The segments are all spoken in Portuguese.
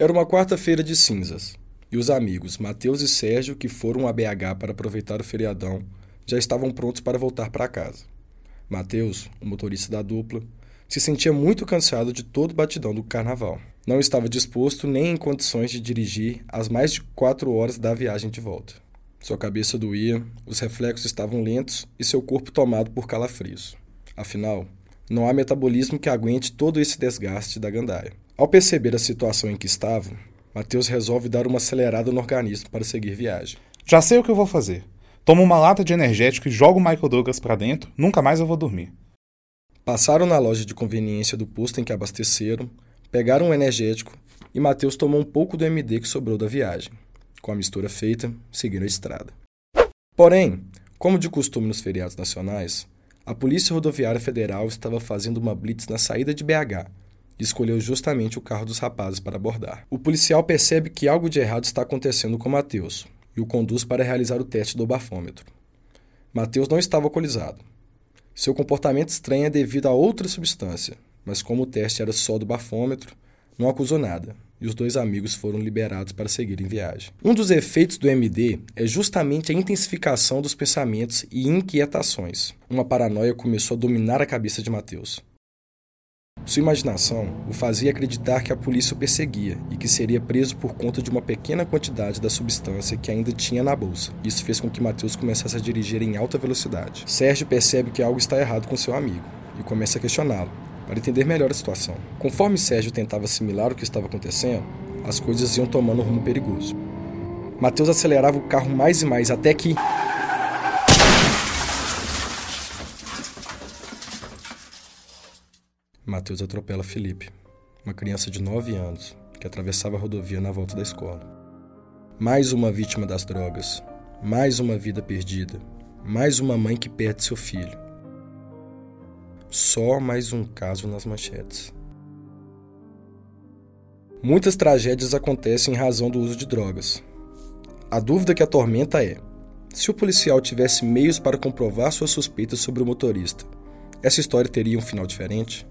Era uma quarta-feira de cinzas, e os amigos Mateus e Sérgio, que foram a BH para aproveitar o feriadão, já estavam prontos para voltar para casa. Mateus, o motorista da dupla, se sentia muito cansado de todo o batidão do carnaval. Não estava disposto nem em condições de dirigir as mais de quatro horas da viagem de volta. Sua cabeça doía, os reflexos estavam lentos e seu corpo tomado por calafrios. Afinal, não há metabolismo que aguente todo esse desgaste da gandaia. Ao perceber a situação em que estavam, Mateus resolve dar uma acelerada no organismo para seguir viagem. Já sei o que eu vou fazer. Tomo uma lata de energético e jogo o Michael Douglas para dentro, nunca mais eu vou dormir. Passaram na loja de conveniência do posto em que abasteceram, pegaram um energético e Mateus tomou um pouco do MD que sobrou da viagem. Com a mistura feita, seguiram a estrada. Porém, como de costume nos feriados nacionais, a Polícia Rodoviária Federal estava fazendo uma blitz na saída de BH e escolheu justamente o carro dos rapazes para abordar. O policial percebe que algo de errado está acontecendo com Mateus e o conduz para realizar o teste do bafômetro. Mateus não estava alcoolizado. Seu comportamento estranho é devido a outra substância, mas como o teste era só do bafômetro, não acusou nada e os dois amigos foram liberados para seguir em viagem. Um dos efeitos do MD é justamente a intensificação dos pensamentos e inquietações. Uma paranoia começou a dominar a cabeça de Mateus. Sua imaginação o fazia acreditar que a polícia o perseguia e que seria preso por conta de uma pequena quantidade da substância que ainda tinha na bolsa. Isso fez com que Mateus começasse a dirigir em alta velocidade. Sérgio percebe que algo está errado com seu amigo e começa a questioná-lo, para entender melhor a situação. Conforme Sérgio tentava assimilar o que estava acontecendo, as coisas iam tomando um rumo perigoso. Mateus acelerava o carro mais e mais até que. Mateus atropela Felipe, uma criança de 9 anos que atravessava a rodovia na volta da escola. Mais uma vítima das drogas, mais uma vida perdida, mais uma mãe que perde seu filho. Só mais um caso nas manchetes. Muitas tragédias acontecem em razão do uso de drogas. A dúvida que atormenta é: se o policial tivesse meios para comprovar suas suspeitas sobre o motorista, essa história teria um final diferente?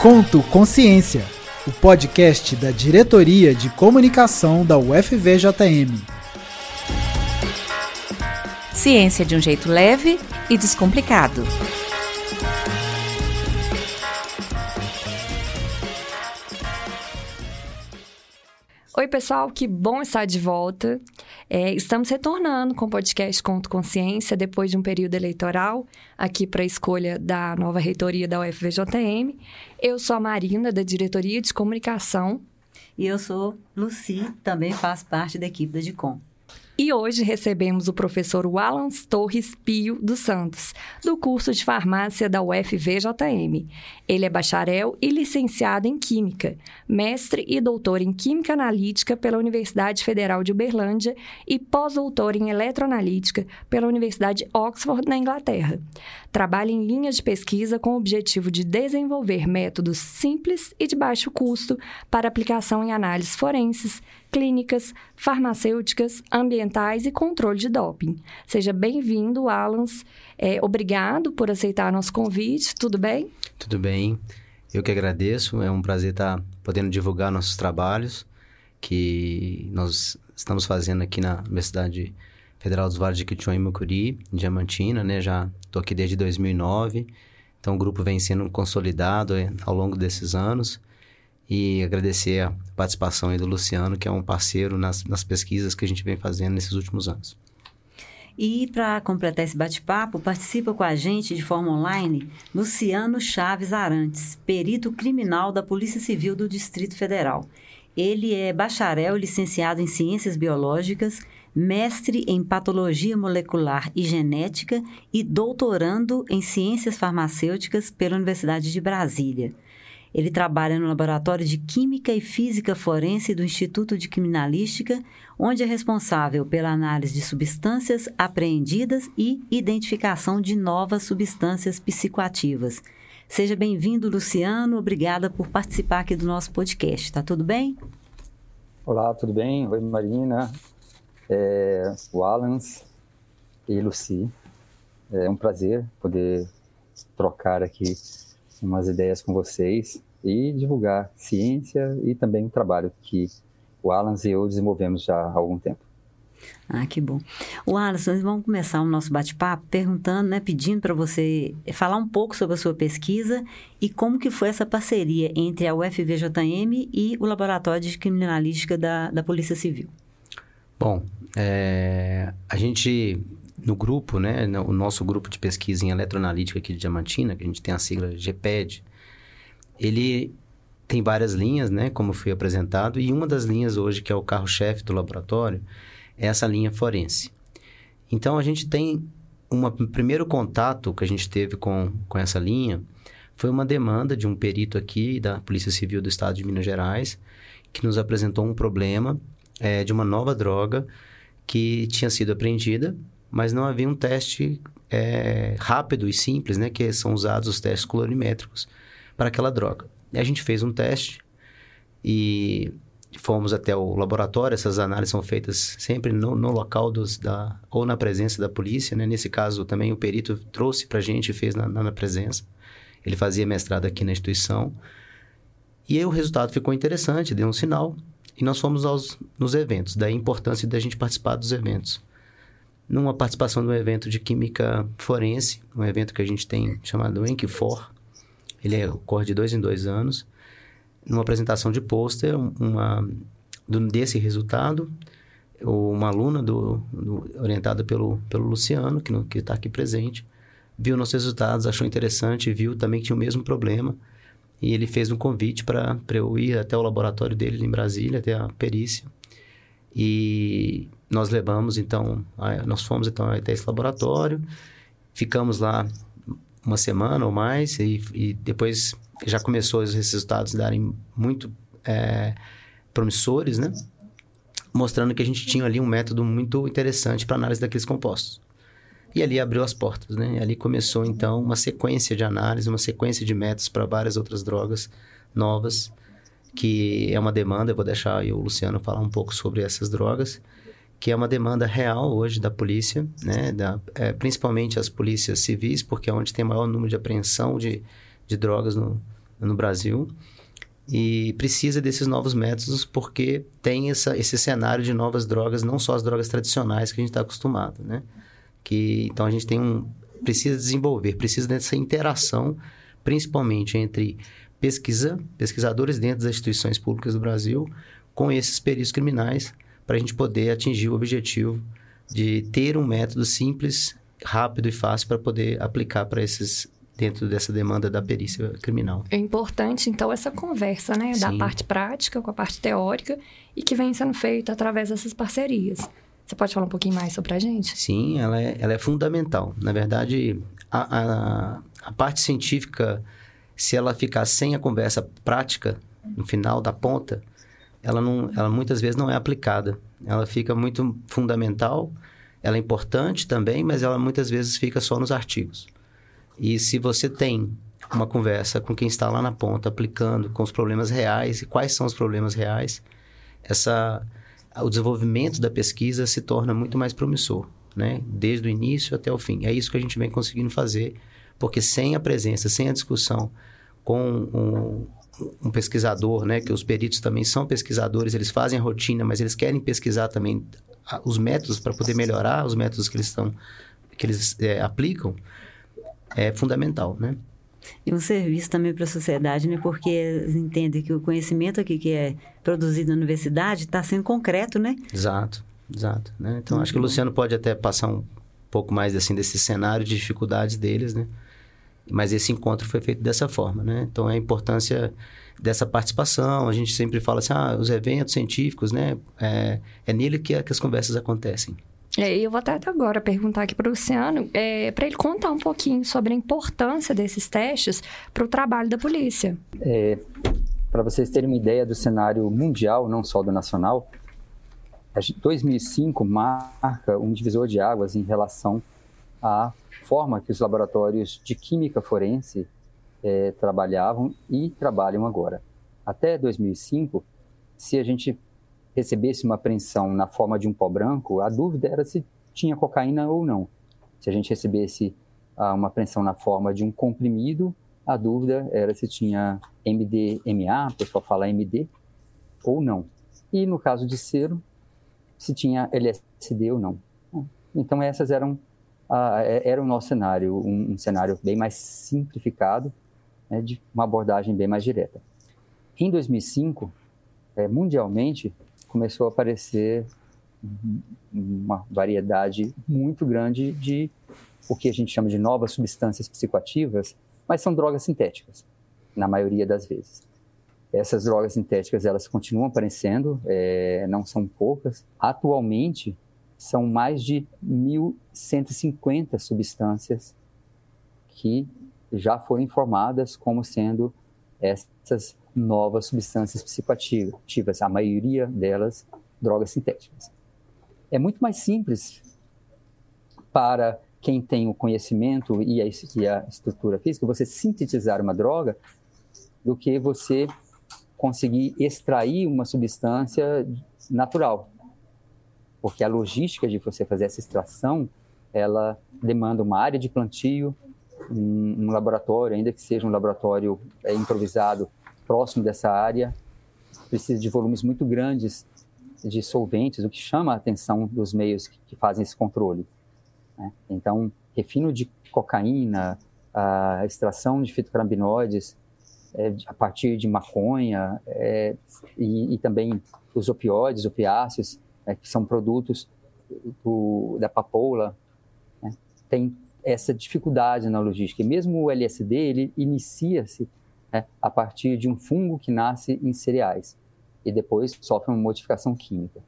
Conto Consciência, o podcast da Diretoria de Comunicação da UFVJM. Ciência de um jeito leve e descomplicado. Oi, pessoal, que bom estar de volta. É, estamos retornando com o podcast Conto Consciência depois de um período eleitoral, aqui para a escolha da nova reitoria da UFVJM. Eu sou a Marina, da Diretoria de Comunicação. E eu sou Luci, também faço parte da equipe da DICOM. E hoje recebemos o professor Wallace Torres Pio dos Santos, do curso de farmácia da UFVJM. Ele é bacharel e licenciado em Química, mestre e doutor em Química Analítica pela Universidade Federal de Uberlândia e pós-doutor em Eletroanalítica pela Universidade Oxford, na Inglaterra. Trabalha em linhas de pesquisa com o objetivo de desenvolver métodos simples e de baixo custo para aplicação em análises forenses, clínicas, farmacêuticas, ambientais e controle de doping. Seja bem-vindo, Alans. É, obrigado por aceitar nosso convite. Tudo bem? Tudo bem. Eu que agradeço. É um prazer estar podendo divulgar nossos trabalhos que nós estamos fazendo aqui na Universidade Federal dos Vales de Quition e Mucuri, em Diamantina, né? Já estou aqui desde 2009. Então, o grupo vem sendo consolidado é, ao longo desses anos e agradecer a participação do Luciano, que é um parceiro nas, nas pesquisas que a gente vem fazendo nesses últimos anos. E para completar esse bate-papo, participa com a gente de forma online Luciano Chaves Arantes, perito criminal da Polícia Civil do Distrito Federal. Ele é bacharel licenciado em Ciências Biológicas, mestre em Patologia Molecular e Genética e doutorando em Ciências Farmacêuticas pela Universidade de Brasília. Ele trabalha no Laboratório de Química e Física Forense do Instituto de Criminalística, onde é responsável pela análise de substâncias apreendidas e identificação de novas substâncias psicoativas. Seja bem-vindo, Luciano. Obrigada por participar aqui do nosso podcast. Tá tudo bem? Olá, tudo bem? Oi, Marina, é, o Alans e Lucy. É um prazer poder trocar aqui umas ideias com vocês e divulgar ciência e também o trabalho que o Alans e eu desenvolvemos já há algum tempo. Ah, que bom. O Alisson, nós vamos começar o nosso bate-papo perguntando, né, pedindo para você falar um pouco sobre a sua pesquisa e como que foi essa parceria entre a UFVJM e o Laboratório de Criminalística da, da Polícia Civil. Bom, é, a gente, no grupo, né, o nosso grupo de pesquisa em eletroanalítica aqui de Diamantina, que a gente tem a sigla GPED, ele tem várias linhas, né, como foi apresentado, e uma das linhas hoje, que é o carro-chefe do laboratório, é essa linha forense. Então, a gente tem um primeiro contato que a gente teve com, com essa linha foi uma demanda de um perito aqui da Polícia Civil do Estado de Minas Gerais que nos apresentou um problema é, de uma nova droga que tinha sido apreendida, mas não havia um teste é, rápido e simples, né, que são usados os testes colorimétricos para aquela droga. E a gente fez um teste e fomos até o laboratório, essas análises são feitas sempre no, no local dos, da, ou na presença da polícia, né? Nesse caso, também o perito trouxe para a gente e fez na, na, presença. Ele fazia mestrado aqui na instituição. E aí o resultado ficou interessante, deu um sinal. E nós fomos aos, nos eventos, daí a importância da gente participar dos eventos. Numa participação no evento de química forense, um evento que a gente tem chamado Enquifor, ele é, ocorre de dois em dois anos numa apresentação de pôster, uma, desse resultado, uma aluna do, do, orientada pelo, pelo Luciano, que está aqui presente, viu nossos resultados, achou interessante, viu também que tinha o mesmo problema, e ele fez um convite para eu ir até o laboratório dele em Brasília, até a perícia. E nós levamos, então, nós fomos então até esse laboratório, ficamos lá uma semana ou mais, e, e depois já começou os resultados darem muito é, promissores, né? Mostrando que a gente tinha ali um método muito interessante para análise daqueles compostos. E ali abriu as portas, né? E ali começou, então, uma sequência de análise, uma sequência de métodos para várias outras drogas novas, que é uma demanda, eu vou deixar o Luciano falar um pouco sobre essas drogas, que é uma demanda real hoje da polícia, né? Da, é, principalmente as polícias civis, porque é onde tem maior número de apreensão de, de drogas no, no Brasil e precisa desses novos métodos porque tem essa, esse cenário de novas drogas, não só as drogas tradicionais que a gente está acostumado, né? Que, então a gente tem um precisa desenvolver, precisa dessa interação, principalmente entre pesquisa, pesquisadores dentro das instituições públicas do Brasil, com esses peritos criminais, para a gente poder atingir o objetivo de ter um método simples, rápido e fácil para poder aplicar para esses dentro dessa demanda da perícia criminal. É importante, então, essa conversa, né? Sim. Da parte prática com a parte teórica e que vem sendo feita através dessas parcerias. Você pode falar um pouquinho mais sobre a gente? Sim, ela é, ela é fundamental. Na verdade, a, a, a parte científica, se ela ficar sem a conversa prática, no final da ponta, ela, não, ela muitas vezes não é aplicada. Ela fica muito fundamental, ela é importante também, mas ela muitas vezes fica só nos artigos. E se você tem uma conversa com quem está lá na ponta, aplicando com os problemas reais e quais são os problemas reais, essa, o desenvolvimento da pesquisa se torna muito mais promissor, né? Desde o início até o fim. É isso que a gente vem conseguindo fazer, porque sem a presença, sem a discussão com um, um pesquisador, né? Que os peritos também são pesquisadores, eles fazem a rotina, mas eles querem pesquisar também os métodos para poder melhorar os métodos que eles estão que eles é, aplicam é fundamental, né? E um serviço também para a sociedade, né? Porque eles entendem que o conhecimento aqui que é produzido na universidade está sendo concreto, né? Exato, exato. Né? Então, Muito acho que o Luciano pode até passar um pouco mais assim desse cenário de dificuldades deles, né? Mas esse encontro foi feito dessa forma, né? Então, a importância dessa participação, a gente sempre fala assim, ah, os eventos científicos, né? É, é nele que, que as conversas acontecem. É, eu vou até agora perguntar aqui para o Luciano, é, para ele contar um pouquinho sobre a importância desses testes para o trabalho da polícia. É, para vocês terem uma ideia do cenário mundial, não só do nacional, 2005 marca um divisor de águas em relação à forma que os laboratórios de química forense é, trabalhavam e trabalham agora. Até 2005, se a gente recebesse uma apreensão na forma de um pó branco, a dúvida era se tinha cocaína ou não. Se a gente recebesse ah, uma apreensão na forma de um comprimido, a dúvida era se tinha MDMA, o pessoal fala MD, ou não. E no caso de cero, se tinha LSD ou não. Então essas eram ah, era o nosso cenário, um, um cenário bem mais simplificado, né, de uma abordagem bem mais direta. Em 2005, é, mundialmente, começou a aparecer uma variedade muito grande de o que a gente chama de novas substâncias psicoativas, mas são drogas sintéticas, na maioria das vezes. Essas drogas sintéticas elas continuam aparecendo, é, não são poucas. Atualmente, são mais de 1.150 substâncias que já foram informadas como sendo essas novas substâncias psicoativas, a maioria delas drogas sintéticas. É muito mais simples para quem tem o conhecimento e a, e a estrutura física você sintetizar uma droga do que você conseguir extrair uma substância natural. Porque a logística de você fazer essa extração, ela demanda uma área de plantio, um, um laboratório, ainda que seja um laboratório é, improvisado próximo dessa área, precisa de volumes muito grandes de solventes, o que chama a atenção dos meios que, que fazem esse controle. Né? Então, refino de cocaína, a extração de fitocannabinoides é, a partir de maconha é, e, e, também os opioides, opiáceos, é, que são produtos do, da papoula, né? tem essa dificuldade na logística. E mesmo o LSD, ele inicia-se né, a partir de um fungo que nasce em cereais e depois sofre uma modificação química.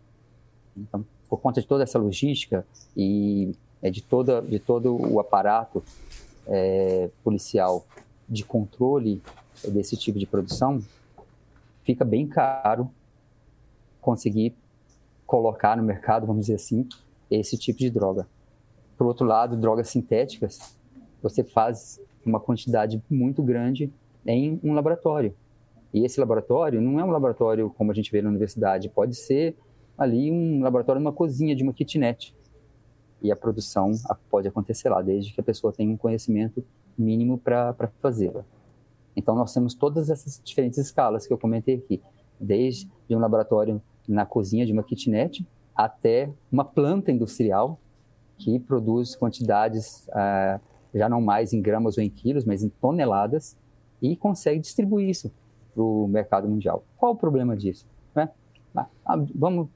Então, por conta de toda essa logística e é, de, toda, de todo o aparato é, policial de controle desse tipo de produção, fica bem caro conseguir colocar no mercado, vamos dizer assim, esse tipo de droga. Por outro lado, drogas sintéticas, você faz uma quantidade muito grande em um laboratório. E esse laboratório não é um laboratório como a gente vê na universidade, pode ser ali um laboratório numa cozinha de uma kitnet. E a produção pode acontecer lá, desde que a pessoa tenha um conhecimento mínimo para fazê-la. Então, nós temos todas essas diferentes escalas que eu comentei aqui, desde um laboratório na cozinha de uma kitnet até uma planta industrial que produz quantidades uh, já não mais em gramas ou em quilos, mas em toneladas e consegue distribuir isso para o mercado mundial. Qual o problema disso? Né? Ah, ah, vamos,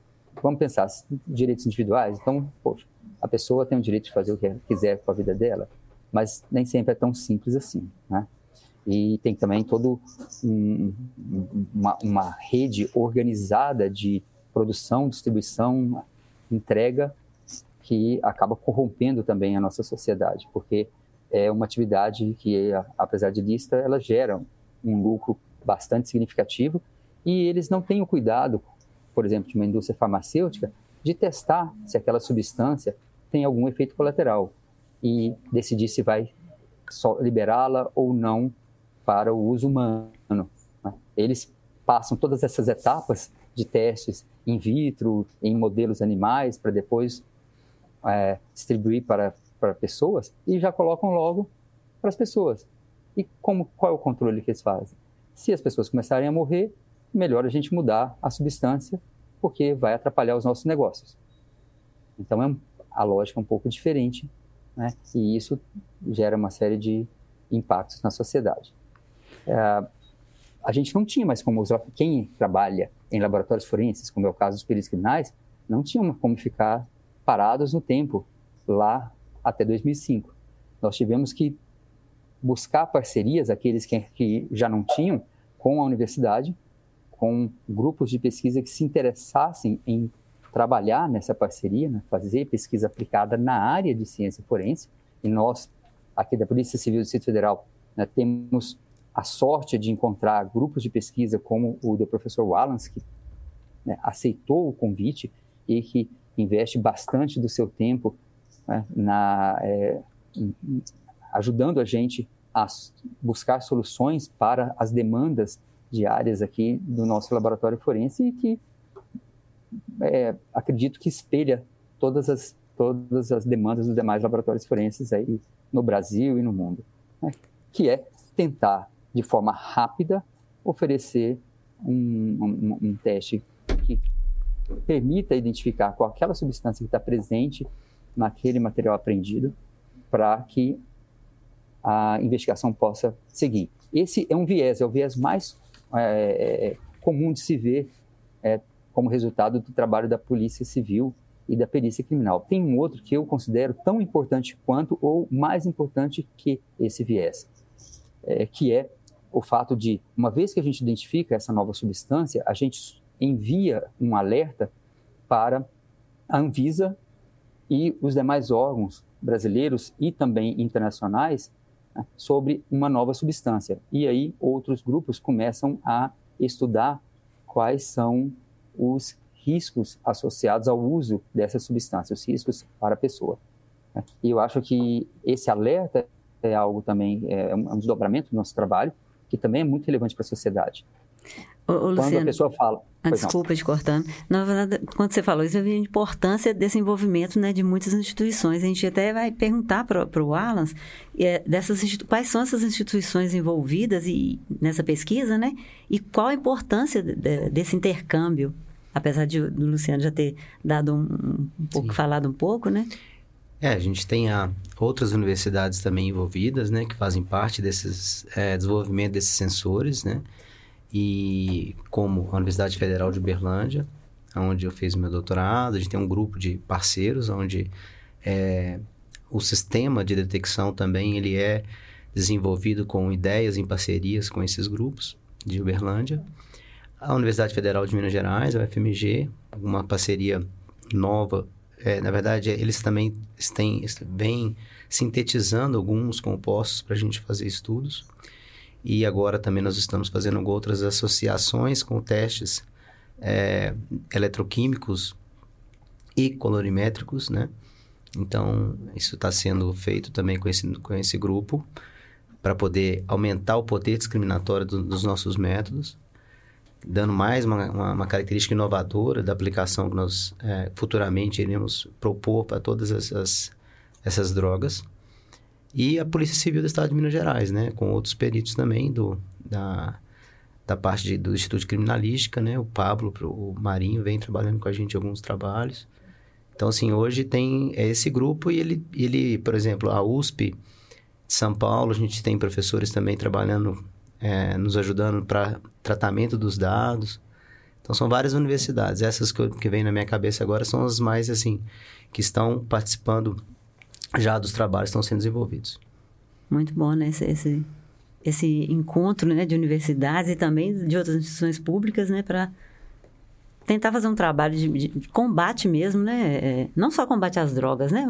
vamos pensar, direitos individuais, então, poxa, a pessoa tem o direito de fazer o que quiser com a vida dela, mas nem sempre é tão simples assim, né? E tem também todo um, uma, uma rede organizada de produção, distribuição, entrega que acaba corrompendo também a nossa sociedade, porque é uma atividade que, apesar de lista, ela gera um lucro bastante significativo. E eles não têm o cuidado, por exemplo, de uma indústria farmacêutica, de testar se aquela substância tem algum efeito colateral e decidir se vai liberá-la ou não para o uso humano. Né? Eles passam todas essas etapas de testes in vitro, em modelos animais, para depois é, distribuir para, para pessoas e já colocam logo para as pessoas. E como, qual é o controle que eles fazem? Se as pessoas começarem a morrer, melhor a gente mudar a substância, porque vai atrapalhar os nossos negócios. Então, é, a lógica é um pouco diferente, né? e isso gera uma série de impactos na sociedade. É, a gente não tinha mais como usar, quem trabalha em laboratórios forenses, como é o caso dos peritos criminais, não tinha como ficar parados no tempo lá até 2005. Nós tivemos que buscar parcerias, aqueles que, que já não tinham, com a universidade, com grupos de pesquisa que se interessassem em trabalhar nessa parceria, né, fazer pesquisa aplicada na área de ciência forense. E nós, aqui da Polícia Civil do Distrito Federal, né, temos a sorte de encontrar grupos de pesquisa como o do professor Wallans, que né, aceitou o convite e que investe bastante do seu tempo né, na, é, ajudando a gente a buscar soluções para as demandas diárias aqui do nosso laboratório forense e que é, acredito que espelha todas as, todas as demandas dos demais laboratórios forenses aí no Brasil e no mundo, né? que é tentar, de forma rápida, oferecer um, um, um teste que permita identificar qual aquela substância que está presente naquele material apreendido para que a investigação possa seguir. Esse é um viés, é o viés mais é, é comum de se ver é, como resultado do trabalho da Polícia Civil e da perícia criminal. Tem um outro que eu considero tão importante quanto ou mais importante que esse viés, é, que é o fato de, uma vez que a gente identifica essa nova substância, a gente envia um alerta para a Anvisa e os demais órgãos brasileiros e também internacionais né, sobre uma nova substância. E aí outros grupos começam a estudar quais são os riscos associados ao uso dessa substância, os riscos para a pessoa. Né. E eu acho que esse alerta é algo também, é um desdobramento do nosso trabalho, que também é muito relevante para a sociedade. Ô, ô, quando Luciano, a pessoa fala. Ah, desculpa te cortando. Na verdade, quando você falou isso, eu vi a importância desse envolvimento né, de muitas instituições. A gente até vai perguntar para o Alan é, dessas quais são essas instituições envolvidas e, nessa pesquisa, né? E qual a importância de, desse intercâmbio, apesar de do Luciano já ter dado um, um pouco, Sim. falado um pouco, né? É, a gente tem a, outras universidades também envolvidas, né, que fazem parte desses é, desenvolvimento desses sensores, né? e como a Universidade Federal de Uberlândia, onde eu fiz meu doutorado, a gente tem um grupo de parceiros, onde é, o sistema de detecção também ele é desenvolvido com ideias em parcerias com esses grupos de Uberlândia. A Universidade Federal de Minas Gerais, a UFMG, uma parceria nova. É, na verdade, eles também têm, vêm sintetizando alguns compostos para a gente fazer estudos. E agora também nós estamos fazendo outras associações com testes é, eletroquímicos e colorimétricos, né? Então, isso está sendo feito também com esse, com esse grupo para poder aumentar o poder discriminatório do, dos nossos métodos, dando mais uma, uma, uma, característica inovadora da aplicação que nós é, futuramente iremos propor para todas essas, essas drogas. E a Polícia Civil do Estado de Minas Gerais, né? Com outros peritos também do, da, da parte de, do Instituto de Criminalística, né? O Pablo, o Marinho vem trabalhando com a gente em alguns trabalhos. Então, assim, hoje tem esse grupo e ele, ele por exemplo, a USP de São Paulo, a gente tem professores também trabalhando, é, nos ajudando para tratamento dos dados. Então, são várias universidades. Essas que, que vêm na minha cabeça agora são as mais, assim, que estão participando já dos trabalhos estão sendo desenvolvidos. Muito bom, né? Esse, esse, esse encontro né, de universidades e também de outras instituições públicas, né? Para tentar fazer um trabalho de, de combate mesmo, né? É, não só combate às drogas, né?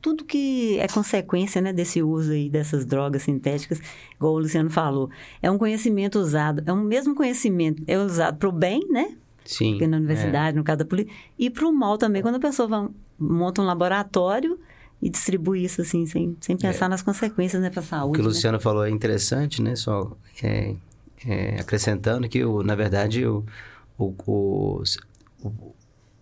Tudo que é consequência né, desse uso aí dessas drogas sintéticas, igual o Luciano falou. É um conhecimento usado, é um mesmo conhecimento, é usado para o bem, né? Sim. Porque na universidade, é. no caso da polícia, e para o mal também, quando a pessoa vai, monta um laboratório e distribuir isso assim, sem, sem pensar é. nas consequências né, para a saúde. O que o né? Luciano falou é interessante, né? Só é, é, acrescentando que, o, na verdade, o, o, o, o,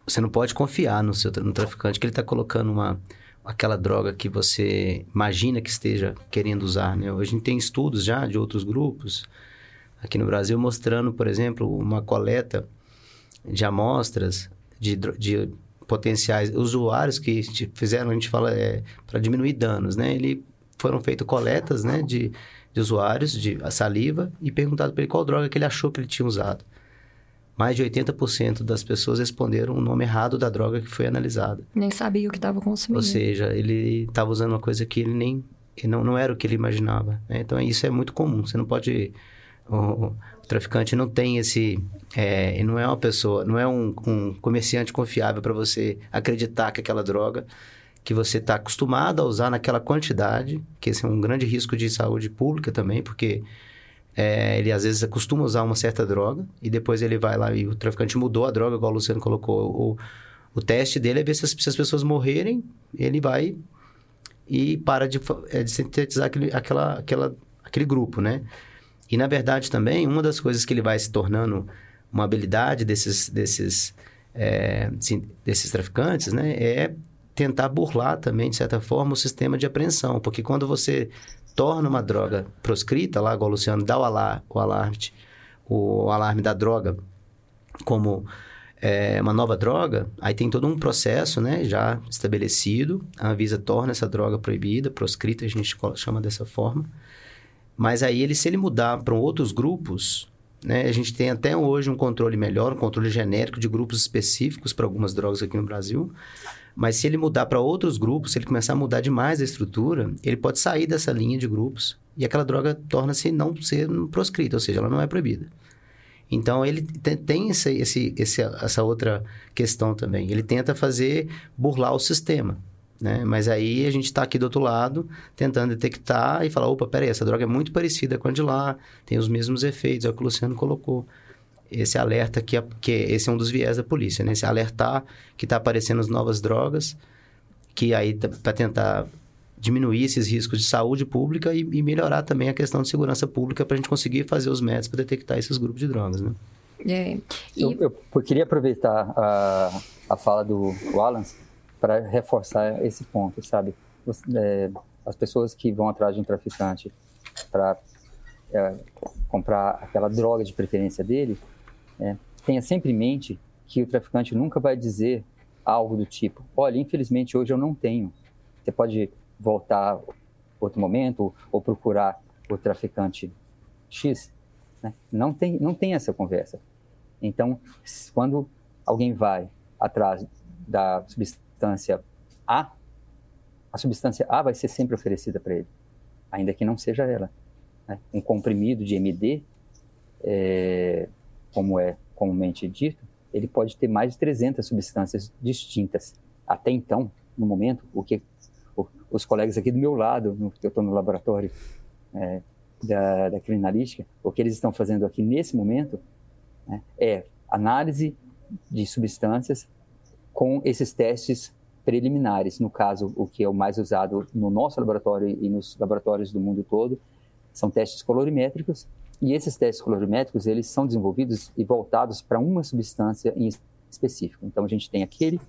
você não pode confiar no, seu, no traficante que ele está colocando uma, aquela droga que você imagina que esteja querendo usar, né? Hoje a gente tem estudos já de outros grupos aqui no Brasil mostrando, por exemplo, uma coleta de amostras de, de potenciais usuários que fizeram, a gente fala, é, para diminuir danos, né? Ele foram feitas coletas, né, de, de usuários de saliva e perguntado para ele qual droga que ele achou que ele tinha usado. Mais de 80% das pessoas responderam o nome errado da droga que foi analisada. Nem sabia o que estava consumindo. Ou seja, ele estava usando uma coisa que ele nem ele não, não era o que ele imaginava. Né? Então, isso é muito comum. Você não pode o, o traficante não tem esse. É, não é uma pessoa, não é um, um comerciante confiável para você acreditar que aquela droga que você está acostumado a usar naquela quantidade, que esse é um grande risco de saúde pública também, porque é, ele às vezes acostuma a usar uma certa droga e depois ele vai lá e o traficante mudou a droga, igual o Luciano colocou. O, o teste dele é ver se as, se as pessoas morrerem, ele vai e para de, é, de sintetizar aquele, aquela, aquela, aquele grupo, né? E, na verdade, também, uma das coisas que ele vai se tornando uma habilidade desses, desses é, desses traficantes, né, é tentar burlar também, de certa forma, o sistema de apreensão. Porque quando você torna uma droga proscrita, lá, igual o Luciano dá o, alar, o alarme, o alarme da droga como é, uma nova droga, aí tem todo um processo né, já estabelecido. A Anvisa torna essa droga proibida, proscrita, a gente chama dessa forma. Mas aí, ele, se ele mudar para outros grupos, né, a gente tem até hoje um controle melhor, um controle genérico de grupos específicos para algumas drogas aqui no Brasil. Mas se ele mudar para outros grupos, se ele começar a mudar demais a estrutura, ele pode sair dessa linha de grupos e aquela droga torna-se não ser proscrita, ou seja, ela não é proibida. Então, ele tem, esse, esse, esse, essa outra questão também. Ele tenta fazer burlar o sistema. Né? Mas aí a gente está aqui do outro lado, tentando detectar e falar, opa, peraí, essa droga é muito parecida com a de lá, tem os mesmos efeitos, é o que o Luciano colocou esse alerta que, é, que esse é um dos viés da polícia, né? Esse alertar que está aparecendo as novas drogas, que aí tá, para tentar diminuir esses riscos de saúde pública e, e melhorar também a questão de segurança pública para a gente conseguir fazer os métodos para detectar esses grupos de drogas, né? É. E... Eu, eu, eu, queria aproveitar a, a fala do Wallace para reforçar esse ponto, sabe? É, as pessoas que vão atrás de um traficante para é, comprar aquela droga de preferência dele, é, tenha sempre em mente que o traficante nunca vai dizer algo do tipo: olha, infelizmente hoje eu não tenho. Você pode voltar outro momento ou procurar o traficante X. Né? Não, tem, não tem essa conversa. Então, quando alguém vai atrás da substância A, a substância A vai ser sempre oferecida para ele, ainda que não seja ela. Né? Um comprimido de MD é, como é comumente dito, ele pode ter mais de 300 substâncias distintas. Até então, no momento, o que os colegas aqui do meu lado, no, eu estou no laboratório é, da, da, criminalística, o que eles estão fazendo aqui nesse momento né, é análise de substâncias com esses testes preliminares. No caso, o que é o mais usado no nosso laboratório e nos laboratórios do mundo todo são testes colorimétricos e esses testes colorimétricos, eles são desenvolvidos e voltados para uma substância em específico. Então, a gente tem aquele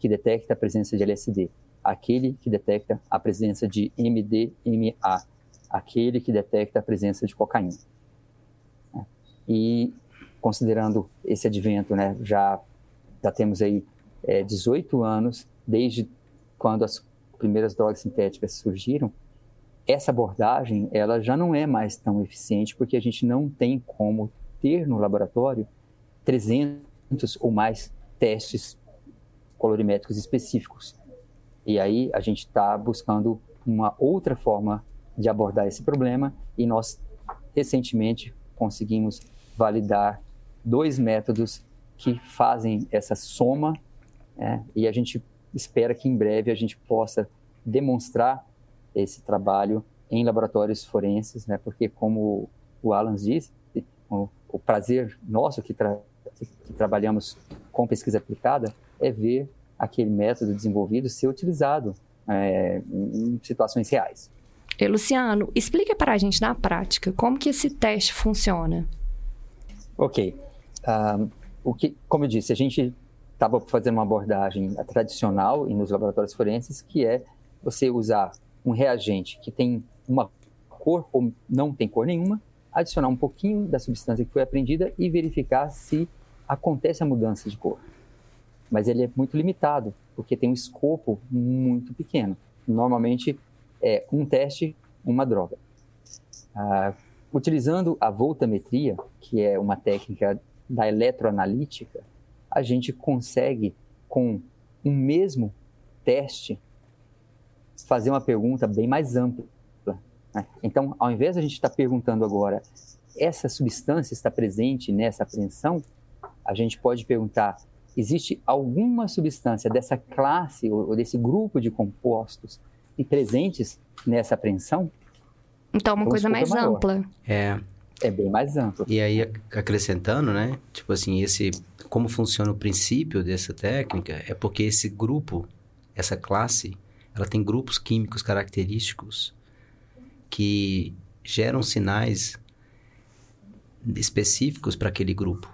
que detecta a presença de LSD, aquele que detecta a presença de MDMA, aquele que detecta a presença de cocaína. E considerando esse advento, né, já, já temos aí é, 18 anos desde quando as primeiras drogas sintéticas surgiram, essa abordagem ela já não é mais tão eficiente porque a gente não tem como ter no laboratório 300 ou mais testes colorimétricos específicos. E aí a gente está buscando uma outra forma de abordar esse problema e nós recentemente conseguimos validar dois métodos que fazem essa soma né? e a gente espera que em breve a gente possa demonstrar esse trabalho em laboratórios forenses, né? Porque como o Alan disse, o, o prazer nosso que, tra que trabalhamos com pesquisa aplicada é ver aquele método desenvolvido ser utilizado é, em situações reais. E Luciano, explica para a gente na prática como que esse teste funciona. Ok. Um, o que, como eu disse, a gente estava fazendo uma abordagem tradicional e nos laboratórios forenses, que é você usar um reagente que tem uma cor ou não tem cor nenhuma, adicionar um pouquinho da substância que foi apreendida e verificar se acontece a mudança de cor. Mas ele é muito limitado, porque tem um escopo muito pequeno. Normalmente é um teste, uma droga. Ah, utilizando a voltametria, que é uma técnica da eletroanalítica, a gente consegue, com um mesmo teste, fazer uma pergunta bem mais ampla. Né? Então, ao invés de a gente estar tá perguntando agora, essa substância está presente nessa apreensão, a gente pode perguntar, existe alguma substância dessa classe ou, desse grupo de compostos presentes nessa apreensão? Então, uma então, coisa mais maior. ampla. É. É bem mais amplo. E aí, acrescentando, né? Tipo assim, esse... Como funciona o princípio dessa técnica é porque esse grupo, essa classe, ela tem grupos químicos característicos que geram sinais específicos para aquele grupo.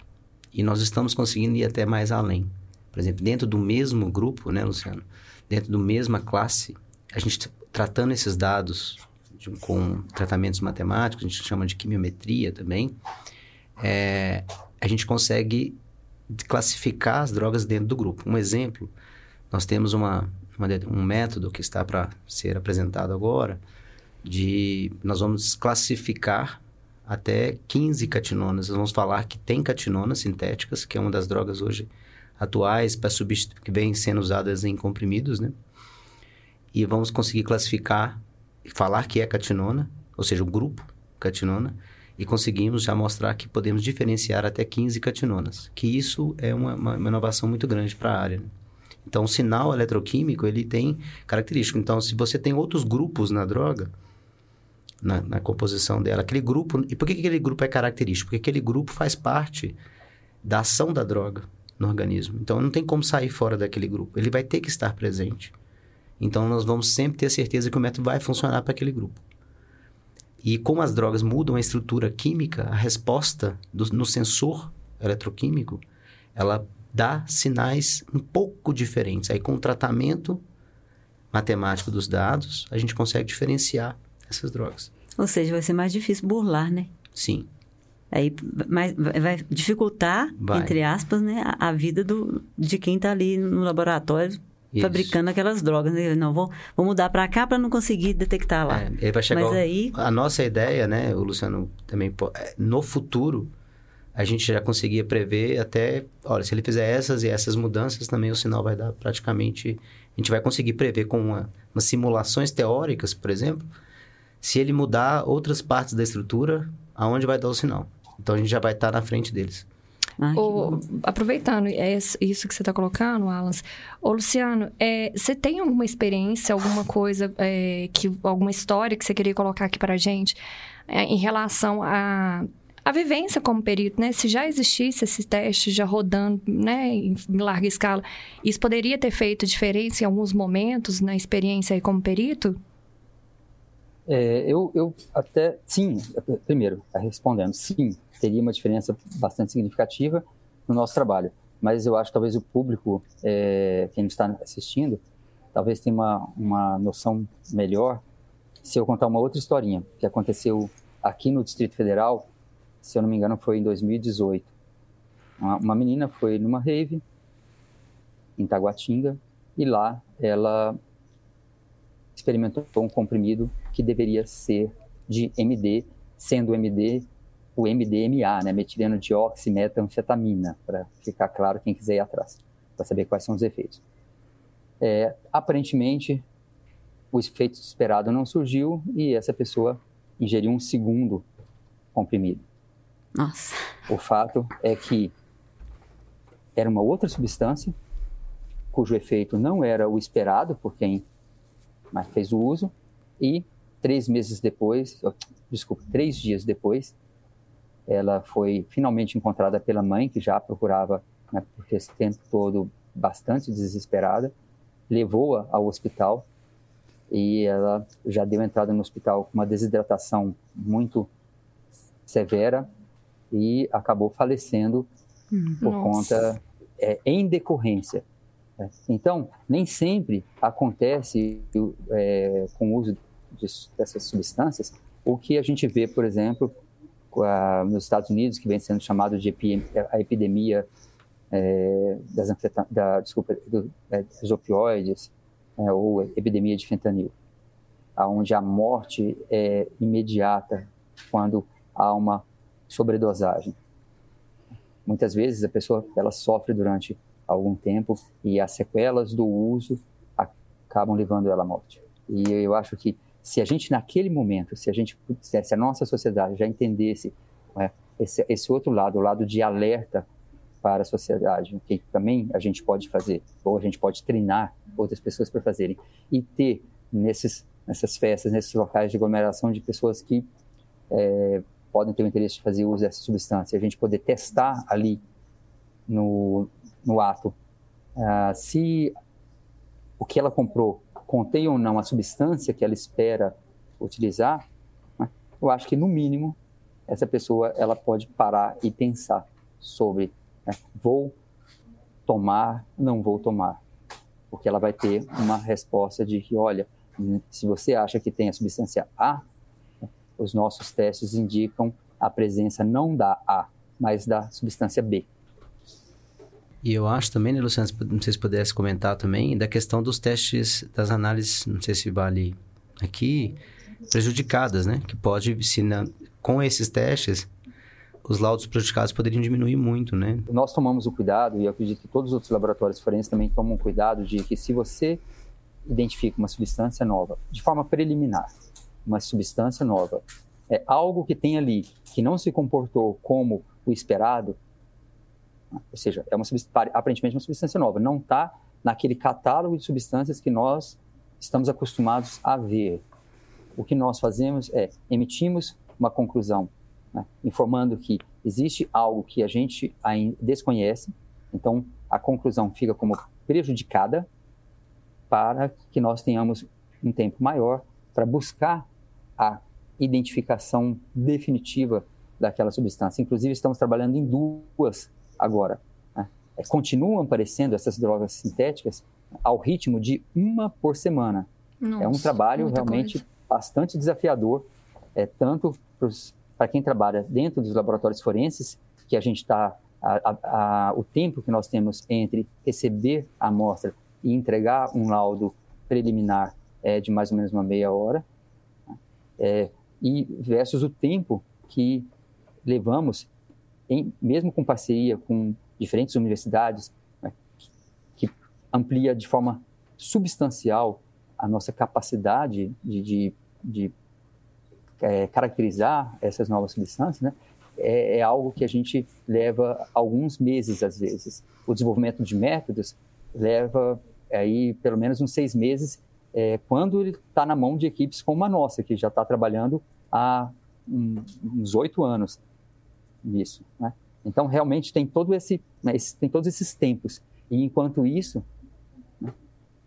E nós estamos conseguindo ir até mais além. Por exemplo, dentro do mesmo grupo, né, Luciano? Dentro do mesma classe, a gente tratando esses dados de, com tratamentos matemáticos, a gente chama de quimiometria também, é, a gente consegue classificar as drogas dentro do grupo. Um exemplo, nós temos uma, uma um método que está para ser apresentado agora, de nós vamos classificar até 15 catinonas. Nós vamos falar que tem catinonas sintéticas, que é uma das drogas hoje atuais para que vêm sendo usadas em comprimidos, né? E vamos conseguir classificar e falar que é catinona, ou seja, o grupo catinona, e conseguimos já mostrar que podemos diferenciar até 15 catinonas, que isso é uma, uma, uma inovação muito grande para a área. Né? Então, o sinal eletroquímico, ele tem características. Então, se você tem outros grupos na droga, na, na, composição dela. Aquele grupo. E por que aquele grupo é característico? Porque aquele grupo faz parte da ação da droga no organismo. Então não tem como sair fora daquele grupo. Ele vai ter que estar presente. Então nós vamos sempre ter certeza que o método vai funcionar para aquele grupo. E como as drogas mudam a estrutura química, a resposta do, no sensor eletroquímico, ela dá sinais um pouco diferentes. Aí com o tratamento matemático dos dados, a gente consegue diferenciar essas drogas. Ou seja, vai ser mais difícil burlar, né? Sim. Aí mas vai dificultar, vai. entre aspas, né, a, a, vida do, de quem está ali no laboratório Isso. fabricando aquelas drogas. Né? Não, vou, vou mudar para cá para não conseguir detectar lá. É, vai chegar Mas aí... A nossa ideia, né, o Luciano também, é, no futuro, a gente já conseguia prever até, olha, se ele fizer essas e essas mudanças, também o sinal vai dar praticamente, a gente vai conseguir prever com uma, umas simulações teóricas, por exemplo, se ele mudar outras partes da estrutura, aonde vai dar o sinal. Então a gente já vai estar na frente deles. Ah, Ô, aproveitando é isso que você está colocando, Alan. Ô, Luciano, é, você tem alguma experiência, alguma coisa, é, que, alguma história que você queria colocar aqui para a gente é, em relação a a vivência como perito, né? Se já existisse esse teste já rodando, né, em larga escala, isso poderia ter feito diferença em alguns momentos na experiência aí como perito? É, eu, eu até, sim, primeiro, respondendo, sim, teria uma diferença bastante significativa no nosso trabalho. Mas eu acho que talvez o público, é, quem está assistindo, talvez tenha uma, uma noção melhor se eu contar uma outra historinha que aconteceu aqui no Distrito Federal, se eu não me engano, foi em 2018. Uma, uma menina foi numa rave em Taguatinga e lá ela experimentou um comprimido que deveria ser de MD, sendo MD o MDMA, né, metileno dioximetanfetamina, para ficar claro quem quiser ir atrás, para saber quais são os efeitos. É, aparentemente, o efeito esperado não surgiu e essa pessoa ingeriu um segundo comprimido. Nossa. O fato é que era uma outra substância cujo efeito não era o esperado por quem fez o uso e três meses depois, desculpa, três dias depois, ela foi finalmente encontrada pela mãe, que já procurava, né, por esse tempo todo, bastante desesperada, levou-a ao hospital e ela já deu entrada no hospital com uma desidratação muito severa e acabou falecendo hum, por nossa. conta, é, em decorrência. Né. Então, nem sempre acontece é, com o uso de, dessas substâncias o que a gente vê, por exemplo, nos Estados Unidos, que vem sendo chamado de a epidemia é, das, da, desculpa, do, é, dos opioides, é, ou epidemia de fentanil, onde a morte é imediata quando há uma sobredosagem. Muitas vezes a pessoa ela sofre durante algum tempo e as sequelas do uso acabam levando ela à morte. E eu acho que se a gente naquele momento, se a gente, se a nossa sociedade já entendesse né, esse, esse outro lado, o lado de alerta para a sociedade, o que também a gente pode fazer, ou a gente pode treinar outras pessoas para fazerem, e ter nesses, nessas festas, nesses locais de aglomeração de pessoas que é, podem ter o interesse de fazer uso dessa substância, a gente poder testar ali no, no ato uh, se o que ela comprou contém ou não a substância que ela espera utilizar, né, eu acho que no mínimo essa pessoa ela pode parar e pensar sobre né, vou tomar, não vou tomar. Porque ela vai ter uma resposta de que, olha, se você acha que tem a substância A, os nossos testes indicam a presença não da A, mas da substância B. E eu acho também, né, Luciano, não sei se pudesse comentar também, da questão dos testes, das análises, não sei se vale aqui, prejudicadas, né? Que pode, se na, com esses testes, os laudos prejudicados poderiam diminuir muito, né? Nós tomamos o cuidado, e eu acredito que todos os outros laboratórios forenses também tomam cuidado, de que se você identifica uma substância nova, de forma preliminar, uma substância nova, é algo que tem ali que não se comportou como o esperado, ou seja, é uma aparentemente uma substância nova, não está naquele catálogo de substâncias que nós estamos acostumados a ver. O que nós fazemos é emitimos uma conclusão, né, informando que existe algo que a gente ainda desconhece, então a conclusão fica como prejudicada para que nós tenhamos um tempo maior para buscar a identificação definitiva daquela substância. Inclusive, estamos trabalhando em duas agora. Né? É, continuam aparecendo essas drogas sintéticas ao ritmo de uma por semana. Nossa, é um trabalho realmente coisa. bastante desafiador, é, tanto para quem trabalha dentro dos laboratórios forenses, que a gente está. o tempo que nós temos entre receber a amostra e entregar um laudo preliminar é de mais ou menos uma meia hora? É, e versus o tempo que levamos, em, mesmo com parceria com diferentes universidades, né, que, que, amplia de forma substancial a nossa capacidade de, de, de é, caracterizar essas novas substâncias, né, é, é, algo que a gente leva alguns meses às vezes. O desenvolvimento de métodos leva aí pelo menos uns seis meses é, quando ele está na mão de equipes como a nossa, que já está trabalhando há um, uns oito anos nisso. Né? Então, realmente tem, todo esse, né, esse, tem todos esses tempos. E, enquanto isso, né,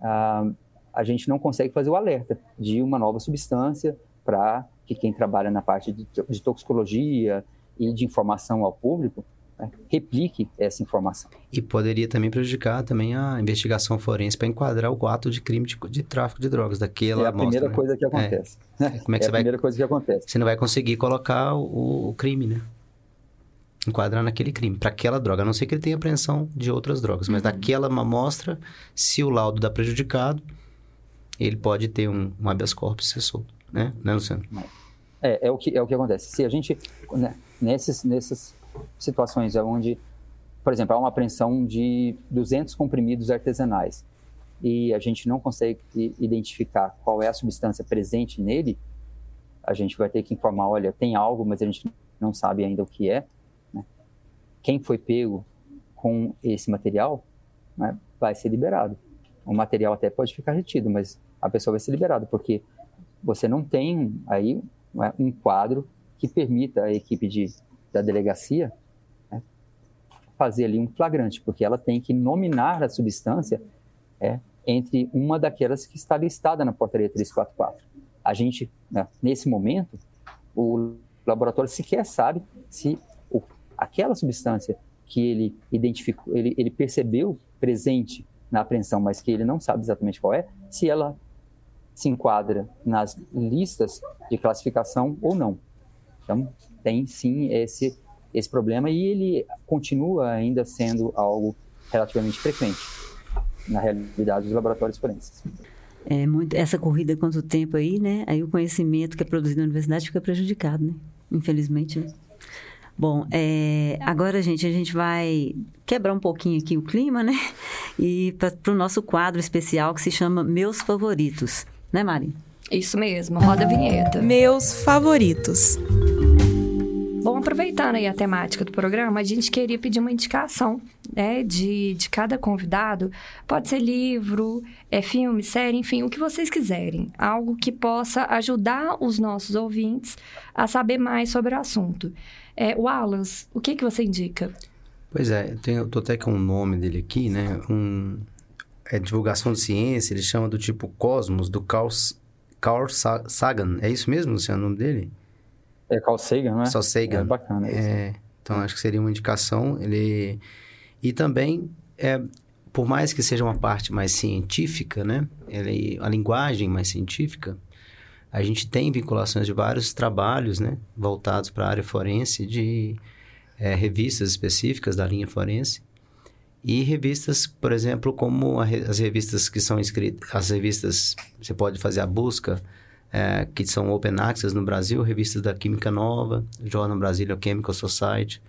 a, a gente não consegue fazer o alerta de uma nova substância para que quem trabalha na parte de, de toxicologia e de informação ao público né, replique essa informação. E poderia também prejudicar também a investigação forense para enquadrar o ato de crime de, de tráfico de drogas daquela É a primeira né? coisa que acontece. É. Como é que é você a vai... primeira coisa que acontece. Você não vai conseguir colocar o, o crime, né? Enquadrar naquele crime, para aquela droga. A não ser que ele tenha apreensão de outras drogas. Mas uhum. daquela amostra, se o laudo dá prejudicado, ele pode ter um, um habeas corpus ser solto. Né, né Luciano? É, é, o que, é o que acontece. Se a gente, né, nesses, nesses situações onde, por exemplo, há uma apreensão de 200 comprimidos artesanais e a gente não consegue identificar qual é a substância presente nele, a gente vai ter que informar, olha, tem algo, mas a gente não sabe ainda o que é. Né? Quem foi pego com esse material né, vai ser liberado. O material até pode ficar retido, mas a pessoa vai ser liberada, porque você não tem aí né, um quadro que permita a equipe de da delegacia né, fazer ali um flagrante, porque ela tem que nominar a substância é, entre uma daquelas que está listada na portaria 344. A gente, né, nesse momento, o laboratório sequer sabe se o, aquela substância que ele identificou, ele, ele percebeu presente na apreensão, mas que ele não sabe exatamente qual é, se ela se enquadra nas listas de classificação ou não. Então, tem sim esse, esse problema e ele continua ainda sendo algo relativamente frequente na realidade dos laboratórios forenses. É muito essa corrida quanto tempo aí, né? Aí o conhecimento que é produzido na universidade fica prejudicado, né? Infelizmente, né? Bom, é, agora, gente, a gente vai quebrar um pouquinho aqui o clima, né? E para o nosso quadro especial que se chama Meus Favoritos, né, Mari? Isso mesmo, roda a vinheta. Meus favoritos. Aproveitando aí a temática do programa, a gente queria pedir uma indicação né, de, de cada convidado. Pode ser livro, é filme, série, enfim, o que vocês quiserem. Algo que possa ajudar os nossos ouvintes a saber mais sobre o assunto. É, Wallace, o que, que você indica? Pois é, eu tô até com o nome dele aqui, né? Um, é divulgação de ciência, ele chama do tipo Cosmos, do Carl, Carl Sagan. É isso mesmo, Luciano, o nome dele? É Carl Sagan, né? Carl Sagan. É bacana. É, então, acho que seria uma indicação. Ele... E também é, por mais que seja uma parte mais científica, né? Ele, a linguagem mais científica, a gente tem vinculações de vários trabalhos, né? Voltados para a área forense, de é, revistas específicas da linha forense. E revistas, por exemplo, como a, as revistas que são escritas, as revistas, você pode fazer a busca, é, que são open access no Brasil, revistas da Química Nova, Jornal Brasília Chemical Society,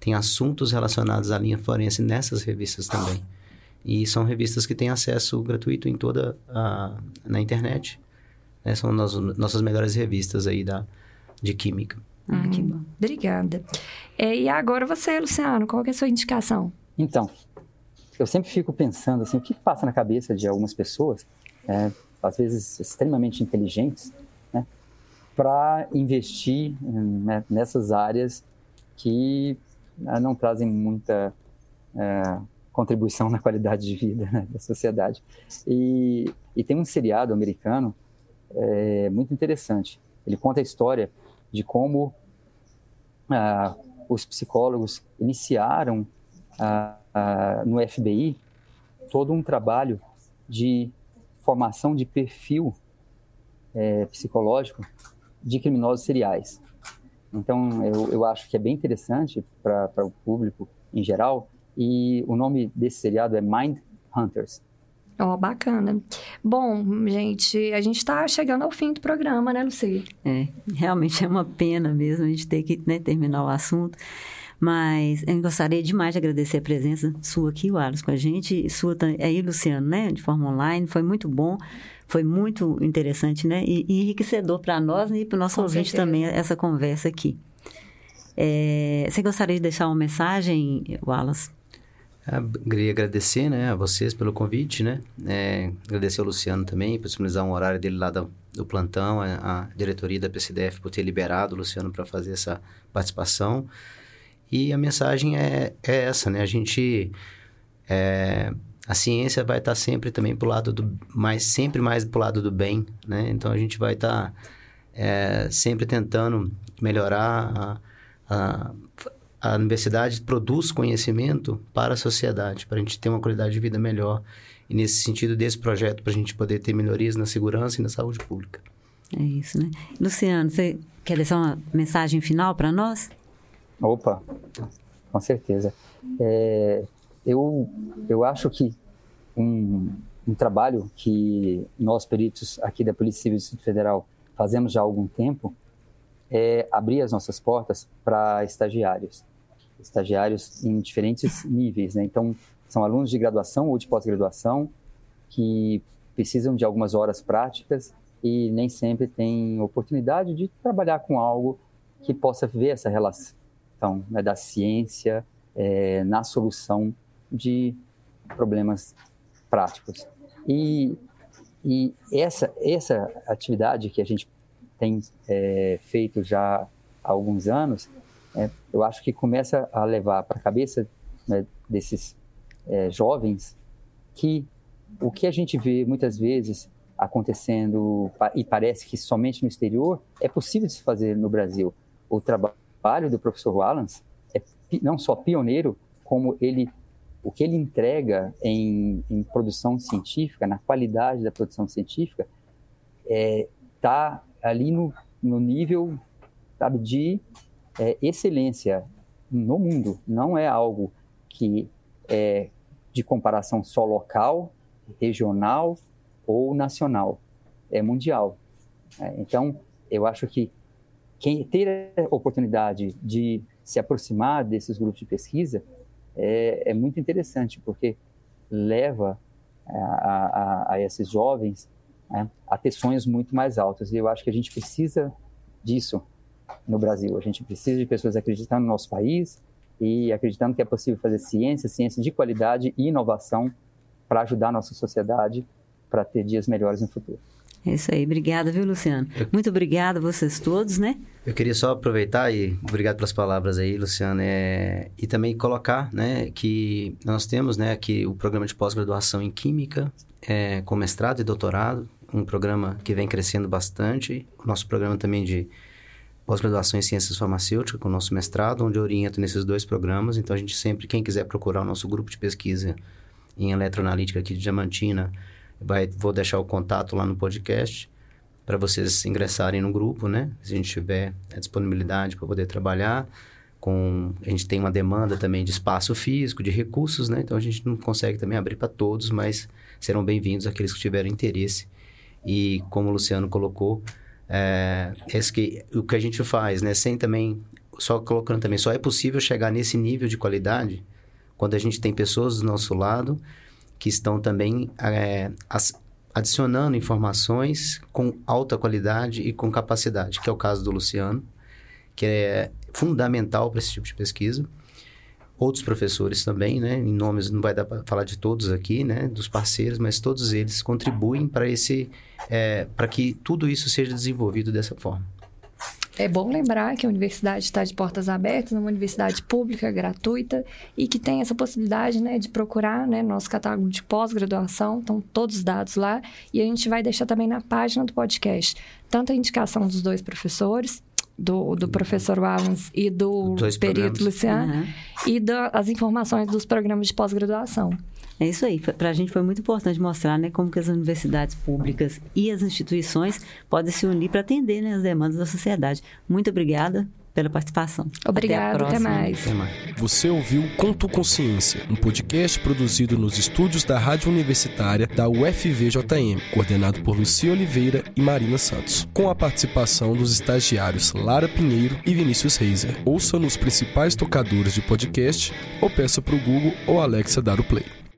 tem assuntos relacionados à linha forense nessas revistas também. E são revistas que têm acesso gratuito em toda a na internet. Né? São nas, nossas melhores revistas aí da, de química. Ah, que bom. Obrigada. É, e agora você, Luciano, qual é a sua indicação? Então, eu sempre fico pensando assim, o que passa na cabeça de algumas pessoas, é, às vezes extremamente inteligentes, né, para investir né, nessas áreas que né, não trazem muita é, contribuição na qualidade de vida né, da sociedade. E, e, tem um seriado americano é, muito interessante. Ele conta a história de como ah, os psicólogos iniciaram ah, ah, no FBI todo um trabalho de formação de perfil é, psicológico de criminosos seriais. Então, eu, eu acho que é bem interessante para o público em geral. E o nome desse seriado é Mind Hunters. Ó, oh, bacana. Bom, gente, a gente está chegando ao fim do programa, né, Lucia? É, realmente é uma pena mesmo a gente ter que né, terminar o assunto. Mas eu gostaria demais de agradecer a presença sua aqui, Wallace, com a gente, sua aí, Luciano, né, de forma online. Foi muito bom, foi muito interessante, né, e, e enriquecedor para nós e para o nosso com ouvinte certeza. também essa conversa aqui. É, você gostaria de deixar uma mensagem, Wallace? queria agradecer né, a vocês pelo convite, né? É, agradecer ao Luciano também por disponibilizar um horário dele lá do, do plantão, a, a, diretoria da PCDF por ter liberado o Luciano para fazer essa participação. E a mensagem é, é essa, né? A gente... É, a ciência vai estar tá sempre também pro lado do... Mais, sempre mais pro lado do bem, né? Então, a gente vai estar tá, é, sempre tentando melhorar a, a a universidade produz conhecimento para a sociedade, para a gente ter uma qualidade de vida melhor. E nesse sentido desse projeto, para a gente poder ter melhorias na segurança e na saúde pública. É isso, né? Luciano, você quer deixar uma mensagem final para nós? Opa, com certeza. É, eu, eu acho que um, um trabalho que nós, peritos aqui da Polícia Civil do Distrito Federal, fazemos já há algum tempo, é abrir as nossas portas para estagiários, estagiários em diferentes níveis, né? Então, são alunos de graduação ou de pós-graduação que precisam de algumas horas práticas e nem sempre têm oportunidade de trabalhar com algo que possa ver essa relação né, da ciência é, na solução de problemas práticos. E, e essa, essa atividade que a gente tem é, feito já há alguns anos, é, eu acho que começa a levar para a cabeça né, desses é, jovens que o que a gente vê muitas vezes acontecendo e parece que somente no exterior é possível de se fazer no Brasil. O trabalho do professor Wallans é não só pioneiro, como ele o que ele entrega em, em produção científica, na qualidade da produção científica, está é, tá ali no, no nível sabe, de é, excelência no mundo. Não é algo que é de comparação só local, regional ou nacional. É mundial. É, então, eu acho que quem ter a oportunidade de se aproximar desses grupos de pesquisa é, é muito interessante, porque leva a, a, a esses jovens né, a ter sonhos muito mais altos. E eu acho que a gente precisa disso no Brasil. A gente precisa de pessoas acreditando no nosso país e acreditando que é possível fazer ciência, ciência de qualidade e inovação para ajudar a nossa sociedade para ter dias melhores no futuro. É isso aí. Obrigada, viu, Luciano? Eu... Muito obrigada a vocês todos, né? Eu queria só aproveitar e obrigado pelas palavras aí, Luciano, é... e também colocar, né, que nós temos, né, aqui o programa de pós-graduação em Química, é, com mestrado e doutorado, um programa que vem crescendo bastante. O nosso programa também de pós-graduação em ciências farmacêuticas, com o nosso mestrado, onde eu oriento nesses dois programas. Então, a gente sempre, quem quiser procurar o nosso grupo de pesquisa em eletroanalítica aqui de Diamantina, vai, vou deixar o contato lá no podcast para vocês ingressarem no grupo, né? Se a gente tiver a disponibilidade para poder trabalhar. Com, a gente tem uma demanda também de espaço físico, de recursos, né? Então a gente não consegue também abrir para todos, mas serão bem-vindos aqueles que tiverem interesse. E como o Luciano colocou, é, esse que, o que a gente faz, né? Sem também, só colocando também, só é possível chegar nesse nível de qualidade quando a gente tem pessoas do nosso lado que estão também é, adicionando informações com alta qualidade e com capacidade, que é o caso do Luciano, que é fundamental para esse tipo de pesquisa. Outros professores também, né? Em nomes, não vai dar para falar de todos aqui, né? Dos parceiros, mas todos eles contribuem para esse, é, para que tudo isso seja desenvolvido dessa forma. É bom lembrar que a universidade está de portas abertas, uma universidade pública, gratuita, e que tem essa possibilidade né, de procurar né, nosso catálogo de pós-graduação, estão todos os dados lá, e a gente vai deixar também na página do podcast tanto a indicação dos dois professores, do, do professor Wallace e do perito Luciano, uhum. e da, as informações dos programas de pós-graduação. É isso aí. Para a gente foi muito importante mostrar né, como que as universidades públicas e as instituições podem se unir para atender né, as demandas da sociedade. Muito obrigada pela participação. Obrigada, até, até, mais. até mais. Você ouviu Conto Consciência, um podcast produzido nos estúdios da Rádio Universitária da UFVJM, coordenado por Lucia Oliveira e Marina Santos, com a participação dos estagiários Lara Pinheiro e Vinícius Reiser. Ouça nos principais tocadores de podcast ou peça para o Google ou Alexa dar o play.